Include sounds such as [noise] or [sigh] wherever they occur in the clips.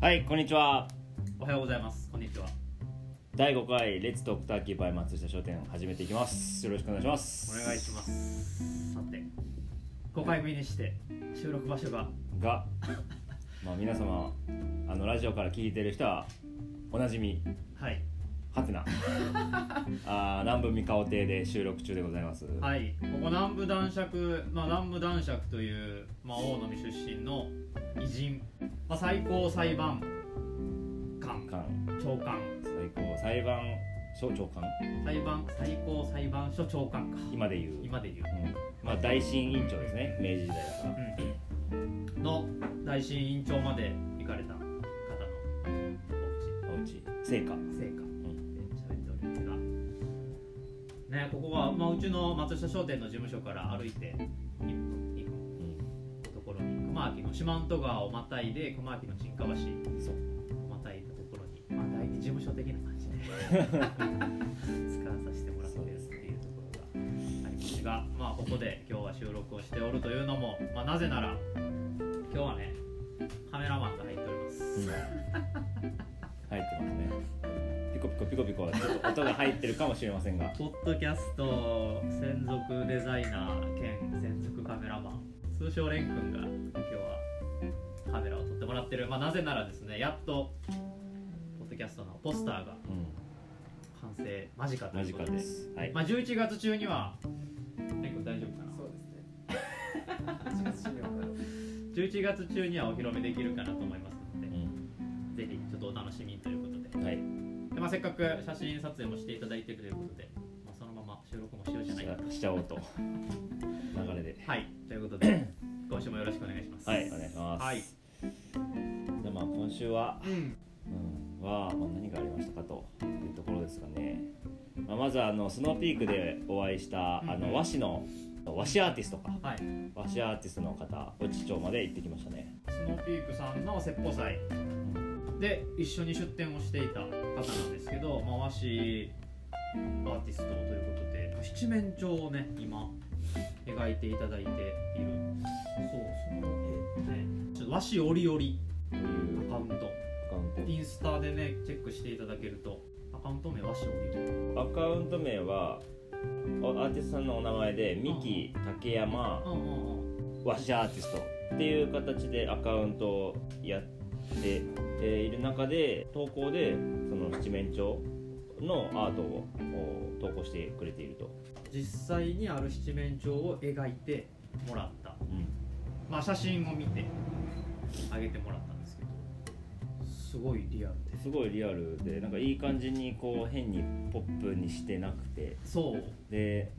はいこんにちはおはようございます。こんにちは。第5回レッツトークターキーバイ松下商店始めていきますよろしくお願いしますお願いします。さて、5回目にして収録場所が？が [laughs] まあ皆様あのラジオから聞いてる人はおなじみはてなあー南部三河亭で収録中でございます。はい。ここ南部男爵まあ南部男爵というまあ大野出身の偉人。まあ最高裁判官。官。長官。最高裁判所長官。裁判最高裁判所長官か。今で言う、今で言う。うん、まあ大審委員長ですね。明治時代だから。うん。の大審委員長まで行かれた方のおおうち成果家成ね、ここは、まあ、うちの松下商店の事務所から歩いて1分2分うんのところに熊木の四万十川をまたいで熊木の沈下橋をまたいだところに、まあ、第一事務所的な感じで [laughs] 使わさせてもらってるっていうところがありますが、まあ、ここで今日は収録をしておるというのも、まあ、なぜなら今日はねカメラマンが入っております、うん。入ってますねピコピコピコちょっと音が入ってるかもしれませんが。ポッドキャスト専属デザイナー兼専属カメラマン。通称レン君が今日はカメラを撮ってもらってる、まあ、なぜならですねやっとポッドキャストのポスターがうん。完成間近と間いうことで。近です。はい。まあ、11月中にはレン君大丈夫かな？そうですね。8月終了から。11月中にはお披露目できるかなと思いますので、うん。ぜひちょっとお楽しみにということで。はいで、まあ、せっかく。写真撮影もしていただいているということで、まあ、そのまま収録もしようじゃない。かとしちゃおうと。流れで。はい。ということで [clears throat] 今週もよろしくお願いします。はい。お願いします。はい。じゃあまあ今週は、うん。うん、は、まあ、何がありましたかというところですかね、まあ、まずはあのスノーピークでお会いした、うんあの和紙の和紙アーティストか。はい。和紙アーティストの方越知町まで行ってきましたね、スノーピークさんの説法祭。で一緒に出展をしていた方なんですけど、まあ、和紙アーティストということで七面鳥をね今描いていただいている。そうその絵ねちょっと和紙折々というアカウント。インスタでねチェックしていただけるとアカウント名和紙折々。トアカウント名はおアーティストさんのお名前で三木竹山和紙アーティストっていう形でアカウントをやって、えーいる中で投稿でその七面鳥のアートをお投稿してくれていると、実際にある七面鳥を描いてもらった。うん。まあ写真を見てあげてもらったんですけど。すごいリアルで。すごいリアルでなんかいい感じにこう変にポップにしてなくて。そう。で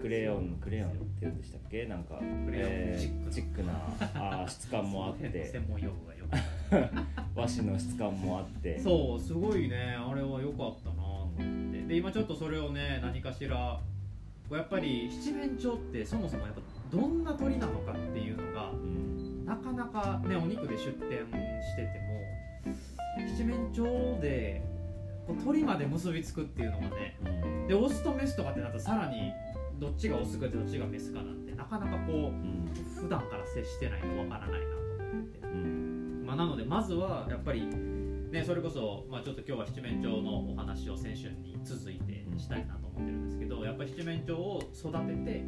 クレヨンクレヨンって言うんでしたっけ？なんかクレヨンえーチックな。チックなあー質感もあって。[laughs] 専門用語がよ [laughs] 和紙の質感もあって。そうすごいね。あれは良かったなと思って。で今ちょっとそれをね何かしらやっぱり七面鳥ってそもそもやっぱどんな鳥なのかっていうのがうん。なかなかねお肉で出店してても七面鳥で鳥まで結びつくっていうのがねうん。でオスとメスとかってなったらさらにどっちがオスかどっちがメスかなんてなかなかこうん。う普段から接してないとわからないなと思って。うんまあ、なのでまずはやっぱり、ね、それこそ、まあ、ちょっと今日は七面鳥のお話を先週に続いてしたいなと思ってるんですけどやっぱり七面鳥を育てて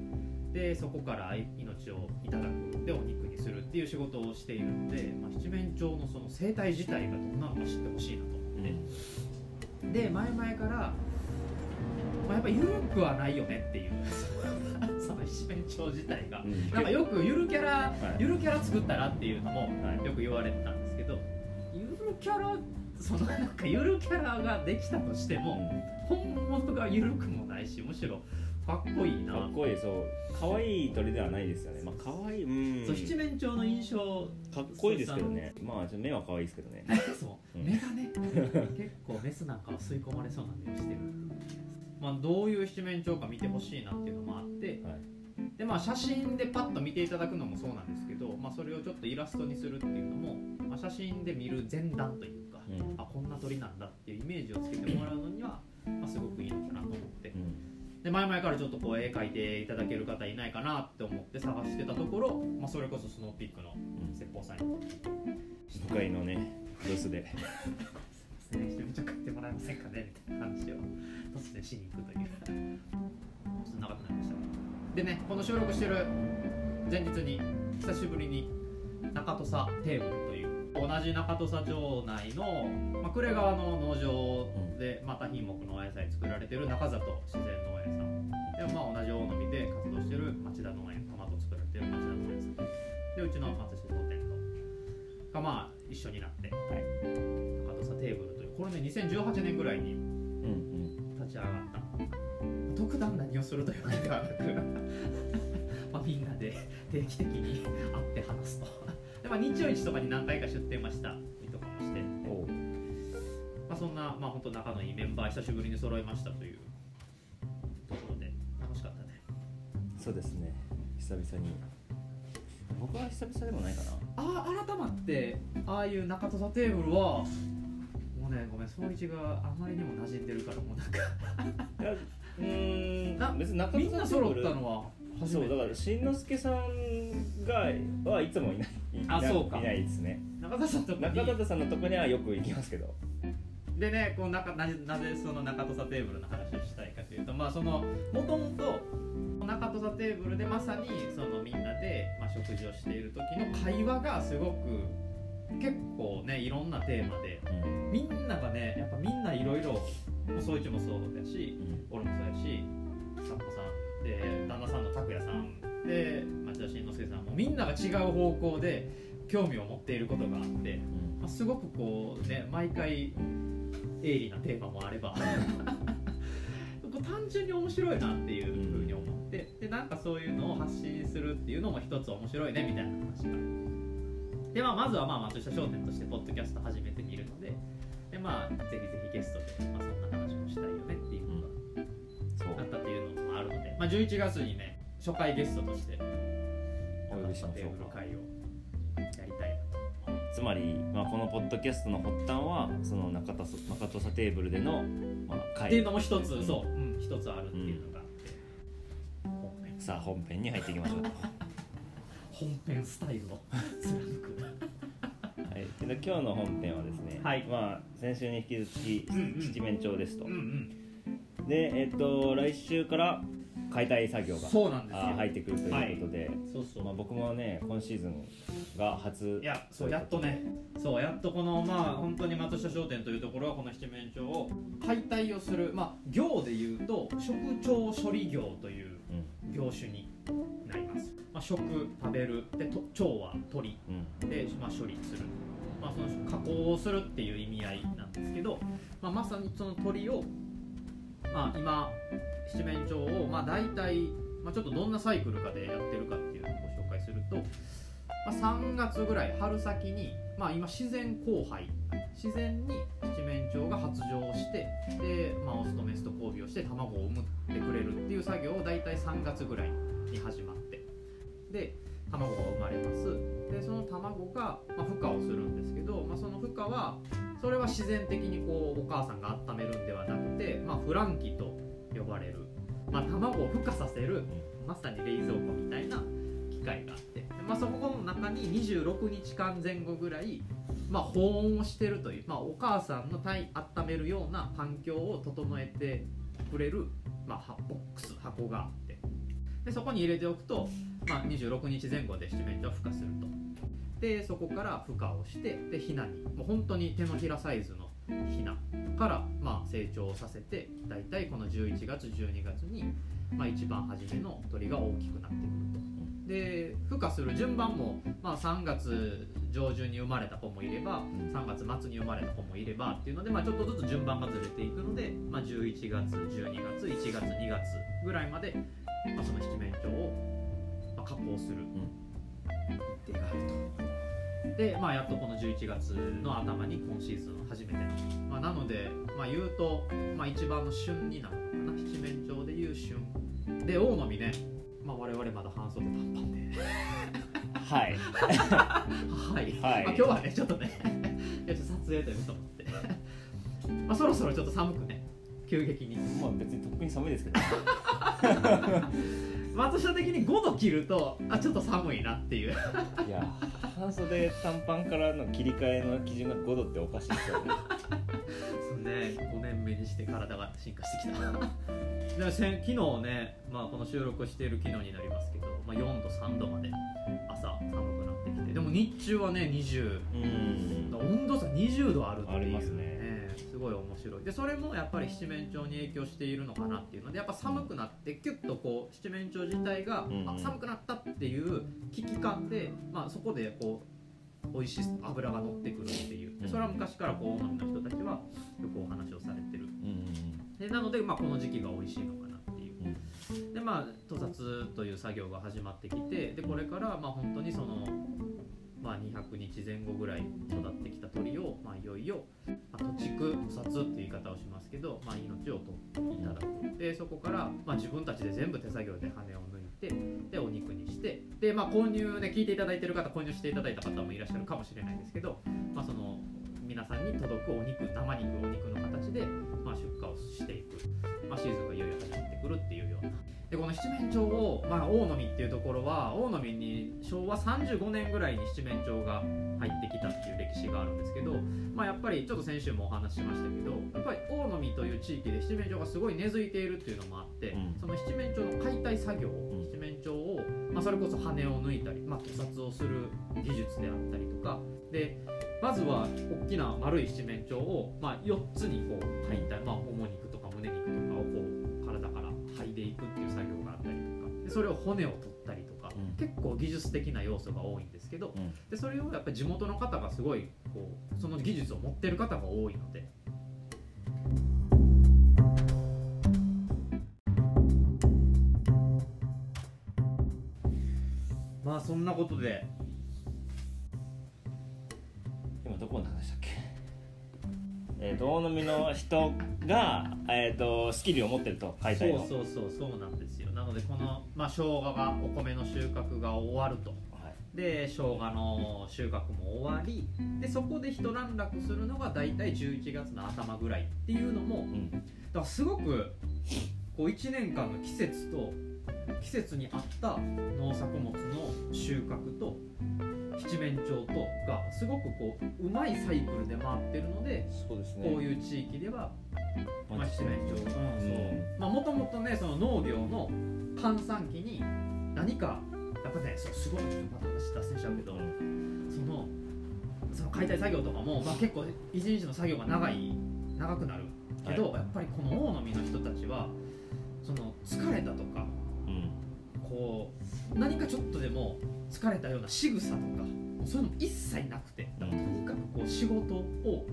でそこから命をいただくでお肉にするっていう仕事をしているので、まあ、七面鳥のその生態自体がどんなのか知ってほしいなと思って、で前々から、まあ、やっぱ緩くはないよねっていう七面鳥自体が。なんかよくゆるキャラ、ゆるキャラ作ったらっていうのもよく言われてたんですけどゆるキャラそのなんかゆるキャラができたとしても本物がゆるくもないしむしろかっこいいなかっこいいそう可愛いい鳥ではないですよねまあ可愛いうんそう七面鳥の印象かっこいいですけどねまあ目は可愛いですけどねそう目がね結構メスなんかは吸い込まれそうな目をしてるまあどういう七面鳥か見てほしいなっていうのもあってはいでまあ写真でパッと見ていただくのもそうなんですけど、まあ、それをちょっとイラストにするっていうのも、まあ、写真で見る前段というか、うん。あこんな鳥なんだっていうイメージをつけてもらうのには、まあ、すごくいいのかなと思って。うん。で前々からちょっとこう絵描いていただける方いないかなって思って探してたところ、まあ、それこそスノーピークのうん。説法さんに向かいのねブースで。ね。一緒にちょ買ってもらえませんかねみたいな話を突然しに行くという。ちょっと長くなりましたでねこの収録してる前日に久しぶりに中土佐テーブルという同じ中土佐町内の、まあ、呉川の農場でまた品目のお野菜作られてる中里自然農園さんで、まあ、同じ大野で活動してる町田農園トマト作られてる町田農園さんでうちの松下商店とがまあ一緒になって、中土佐テーブルというこれね2018年ぐらいに立ち上がった特段何をするというわけではなく [laughs] まあみんなで定期的に会って話すと。で、まあ、日曜市とかに何回か出店はしたりとかもして、まあ、そんな、まあ、本当仲のいいメンバー久しぶりに揃いましたというところで楽しかったね。そうですね。久々に。僕は久々でもないかな。ああ改まってああいう中土佐テーブルはもうねごめん総一があまりにも馴染んでるからもうなんか [laughs] な別に中みんな揃ったのはは初めて。そうだからしんのすけさんがはいつもいないいなあそうか。いないですね。中田さんとこに。中田さんのとこにはよく行きますけど。でねこうなかなぜなぜその中土佐テーブルの話をしたいかというとまあそのもともと中土佐テーブルでまさにそのみんなで、まあ、食事をしている時の会話がすごく結構ねいろんなテーマでうん。みんながねやっぱみんないろいろ総一もそうだし俺もそうやしで旦那さんの拓也さん。で町田慎之介さんも。みんなが違う方向で興味を持っていることがあってうん。まあ、すごくこうね毎回鋭利なテーマもあれば [laughs] 単純に面白いなっていうふうに思ってでなんかそういうのを発信するっていうのも一つ面白いねみたいな話がで、まあ、まずはまあ松下商店としてポッドキャスト始めてみるのでで、まあ、ぜひぜひゲストで、まあ、そんな話もしたいよね11月にね初回ゲストとしてお呼びしましょうか。会をやりたいなつまり、まあ、このポッドキャストの発端はその中田中土佐テーブルでの、まあ、会。っていうのも一つ、そう、うん、一つあるっていうのがあって、本編。さあ本編に入っていきましょうと。[laughs] 本編スタイルを [laughs] 貫く。はい、で今日の本編はですね、はい。まあ、先週に引き続きうんうん。七面鳥ですと、うんうん。で、えっと来週から解体作業がそうなんですよ。あ入ってくるということで、そうそう、まあ、僕もね今シーズンが初いやそうやっとね。そうやっとこのまあ本当に松下商店というところはこの七面鳥を解体をするまあ業でいうと食鳥処理業といううん。業種になります、まあ、食食べる。でと鳥は鳥うん。で、まあ、処理する、まあ、その加工をするっていう意味合いなんですけど、まあ、まさにその鳥を、まあ、今七面鳥を、まあ、大体、まあ、ちょっとどんなサイクルかでやってるかっていうのをご紹介すると、まあ、3月ぐらい春先に、まあ、今自然交配。自然に七面鳥が発情してで、まあ、オスとメスと交尾をして卵を産ってくれるっていう作業を大体3月ぐらいに始まって。で卵が生まれます。でその卵が、まあ、孵化をするんですけど、まあ、その孵化はそれは自然的にこうお母さんが温めるんではなくて、まあ、フランキと呼ばれる、まあ、卵を孵化させるまさに冷蔵庫みたいな機械があって、まあ、そこの中に26日間前後ぐらい、まあ、保温をしてるという、まあ、お母さんの体温めるような環境を整えてくれる、まあ、ボックス箱があって。でそこに入れておくと、まあ、26日前後で七面鳥は孵化すると。でそこから孵化をしてでヒナにもう本当に手のひらサイズのヒナから、まあ、成長させて大体この11月12月に、まあ、一番初めの鳥が大きくなってくると。で孵化する順番も、まあ、3月上旬に生まれた子もいれば3月末に生まれた子もいればっていうので、まあ、ちょっとずつ順番がずれていくので、まあ、11月12月1月2月ぐらいまで、まあ、その七面鳥を、まあ、加工する。日程があると。で、まあ、やっとこの11月の頭に今シーズン初めての、まあ、なので、まあ、言うと、まあ、一番の旬になるのかな。七面鳥でいう旬。で大野にね、まあ、我々まだ半袖短パンで。[laughs] はい。[laughs] はい、はい。まあ、今日はねちょっとね [laughs] ちょっと撮影ということもあって。まあそろそろちょっと寒くね急激に。まあ別にとっくに寒いですけど松下的に5度切るとあちょっと寒いなっていう。いや半袖短パンからの切り替えの基準が5度っておかしいですよね。そうね。5年目にして体が進化してきた。[laughs] でせん昨日ね、まあ、この収録している昨日になりますけど、まあ、4度3度まで朝寒くなってきて。でも日中はね20うん。温度差20度あるっていう。ありますね。すごい面白い。でそれもやっぱり七面鳥に影響しているのかなっていうのでやっぱ寒くなってキュッとこう七面鳥自体が、うん。あ寒くなったっていう危機感で、まあ、そこでこう美味しい油が乗ってくるっていう。でそれは昔からこう大波の人たちはよくお話をされてる。うんでなので、まあ、この時期が美味しいのかなっていう。でまあ屠殺という作業が始まってきてでこれからまあ本当にその、まあ、200日前後ぐらい育ってきた鳥を、まあ、いよいよ、まあ、土畜屠殺っていう言い方をしますけど、まあ、命を取っていただく。でそこから、まあ、自分たちで全部手作業で羽を抜いてでお肉にしてで、まあ、購入ね聞いていただいてる方購入していただいた方もいらっしゃるかもしれないですけど、まあ、その皆さんに届くお肉生肉お肉の形で、まあ、出荷をしていく、まあ、シーズンがいよいよ始まってくるっていうようなでこの七面鳥を、まあ、大野見っていうところは大野見に昭和35年ぐらいに七面鳥が入ってきたっていう歴史があるんですけど、まあ、やっぱりちょっと先週もお話ししましたけどやっぱり大野見という地域で七面鳥がすごい根付いているっていうのもあって、うん。その七面鳥の解体作業、ん。七面鳥を、まあ、それこそ羽を抜いたり、まあ、屠殺をする技術であったりとかでまずは大きな丸い七面鳥を、まあ、4つにこう解体、まあ、もも肉とでそれを骨を取ったりとか、うん。結構技術的な要素が多いんですけどうん。でそれをやっぱり地元の方がすごいこうその技術を持ってる方が多いので。まあそんなことで。今どこまで話したっけ？えーと大飲みの人が、えー、とスキルを持ってると解体の。そうそうそうそうなんですよ。なのでこの、まあ、生姜がお米の収穫が終わると。はい。で生姜の収穫も終わり。でそこで一段落するのが大体11月の頭ぐらいっていうのもうん。だからすごくこう1年間の季節と季節に合った農作物の収穫と七面鳥とがすごくこううまいサイクルで回ってるのでそうですね。こういう地域ではまあ、まあ七面鳥、うん、そう。うんまあもともとねその農業の閑散期に何かやっぱねそうすごいちょっとまた話脱線しちゃうけど、そのその解体作業とかも、まあ、結構一日の作業が長い長くなる。けど、やっぱりこの大野見の人たちはその疲れたとかうんこう何かちょっとでも疲れたような仕草とかそういうのも一切なくてだからとにかくこう仕事を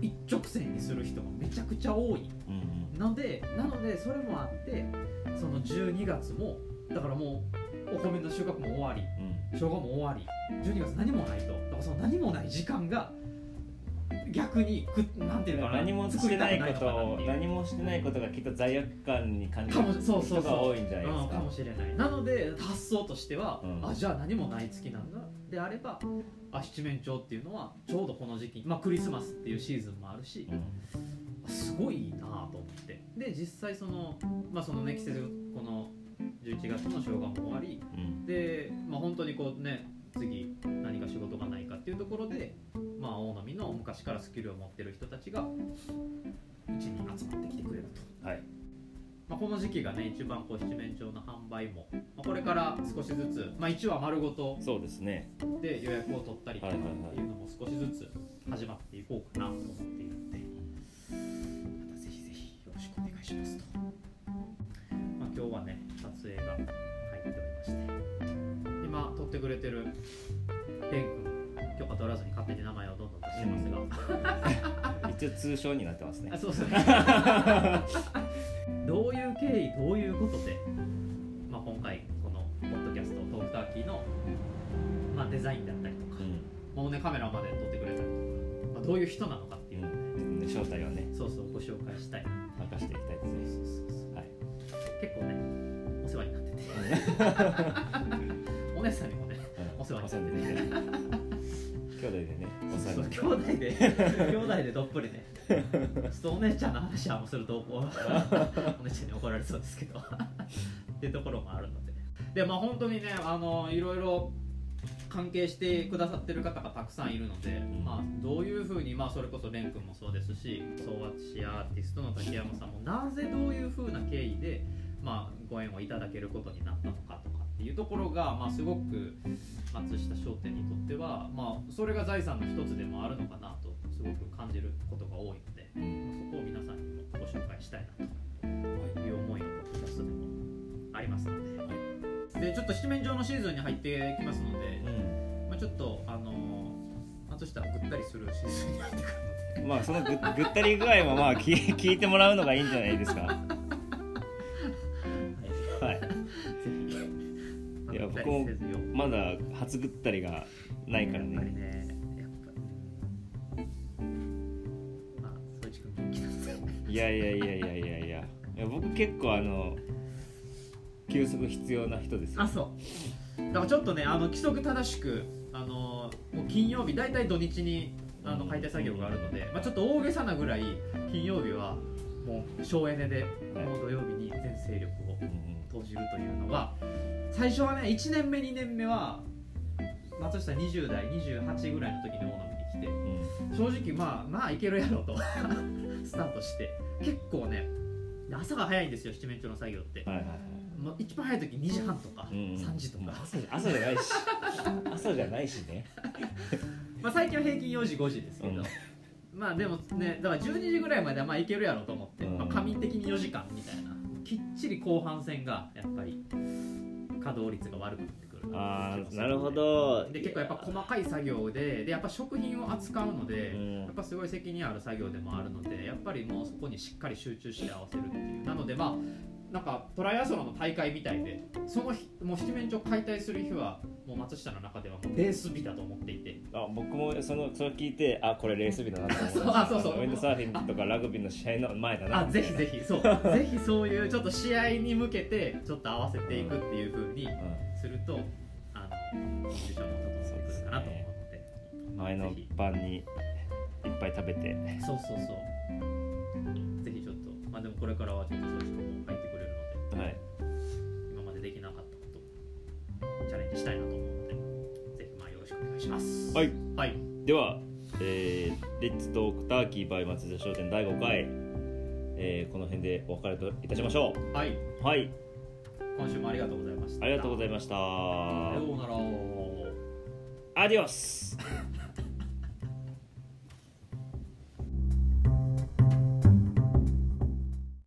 一直線にする人がめちゃくちゃ多い。うんのでなのでそれもあってその12月もだからもうお米の収穫も終わりうん。生姜も終わり12月何もないと。だからその何もない時間が逆にくなんていうのかな何もしてないこと何もしてないことがきっと罪悪感に感じるそうそうそう。人が多いんじゃないですうん、かかもしれない。なので発想としては、うん。あじゃあ何もない月なんだ。であればあ七面鳥っていうのはちょうどこの時期、まあ、クリスマスっていうシーズンもあるし、うん。すごいいいなと思って。で実際その,、まあ、そのね季節この11月の生姜も終わり。うん。で、まあ、本当にこうね次何か仕事がないかっていうところで、まあ、大波の昔からスキルを持ってる人たちがうちに集まってきてくれると。はい。まあ、この時期がね一番こう七面鳥の販売も、まあ、これから少しずつ、まあ、1話丸ごとそうですね。で予約を取ったりとかっていうのも少しずつ始まっていこうかなと思っているのでまたぜひぜひよろしくお願いしますと、まあ、今日はね撮影が入っておりましてってくれてる。君許可取らずに勝手に名前をどんどん出してますが、[laughs] 一応通称になってますね。あそうですね。[laughs] どういう経緯どういうことで、まあ、今回このポッドキャストトークターキーの、まあ、デザインだったりとか、うん。もうねカメラまで撮ってくれたりとか、まあ、どういう人なのかっていうのをね、うん。で正体をね。そうそうご紹介したい。明かしていきたいそうですね結構ねお世話になってて [laughs] お姉さんにもねうん。お世話になって。ね。兄弟でねお世話に兄弟で兄弟でどっぷりね。ちょっとお姉ちゃんの話はもうすると [laughs] お姉ちゃんに怒られそうですけど。っていうところもあるので。でまあ本当にねあのいろいろ関係してくださってる方がたくさんいるので、ん。まあ、どういうふうに、まあ、それこそ蓮くんもそうですし総圧師アーティストの竹山さんもなぜどういうふうな経緯で、まあ、ご縁をいただけることになったのかとかっていうところが、まあ、すごく松下商店にとっては、まあ、それが財産の一つでもあるのかなとすごく感じることが多いので、まあそこを皆さんにもご紹介したいなという思いのポッドキャストでもありますので,、でちょっと七面上のシーズンに入ってきますので、まあ、ちょっとあのー、松下はぐったりするシーズンに入ってくるので。まあそのぐぐったり具合もまあ聞いてもらうのがいいんじゃないですかいや僕もまだ初ぐったりがないからやっぱりねねやっぱ。あ元気なんでいやいやいやいやいやいや。いや僕結構あの休息必要な人ですよ。あそう。だからちょっとねあの規則正しくあのもう金曜日大体土日にあの解体作業があるので、まあ、ちょっと大げさなぐらい金曜日はもう省エネでもう土曜日に全勢力を投じるというのが最初はね1年目2年目は松下20代28ぐらいの時に大野に来てうん。正直まあまあいけるやろうと [laughs] スタートして結構ね朝が早いんですよ七面鳥の作業って、はいはいもう一番早い時2時半とかうん3時とか、朝じゃないし。[laughs] 朝じゃないしね。[laughs] まあ、最近は平均4時5時ですけど、うん。まあでもねだから12時ぐらいまではまあいけるやろうと思って、うん。まあ、仮眠的に4時間みたいなきっちり後半戦がやっぱり稼働率が悪くなってくるああなるほど。で結構やっぱ細かい作業ででやっぱ食品を扱うので、うん。やっぱすごい責任ある作業でもあるのでやっぱりもうそこにしっかり集中して合わせるっていう。なのでまあなんかトライアスロンの大会みたいでその日もう七面鳥解体する日はもう松下の中ではもうレース日だと思っていてあ僕もそのそれ聞いてあこれレース日だなと思いましたあそうそう。そうウィンドサーフィンとかラグビーの試合の前だな。あぜひぜひ。そう。[laughs] ぜひそういうちょっと試合に向けてちょっと合わせていくっていう風にうするとあのコンディションも整ってくるかなと思うのでん前の晩にいっぱい食べて。そうそうそう。ぜひちょっとまあでもこれからはちょっとそういう人も入ってくれるのではい。今までできなかったことをチャレンジしたいなとはい。はい。では、えー、レッツトークターキーバイ松田商店第5回、えーこの辺でお別れといたしましょはい、うはい。今週もありがとうございました。ありがとうございました。さようなら。アディオス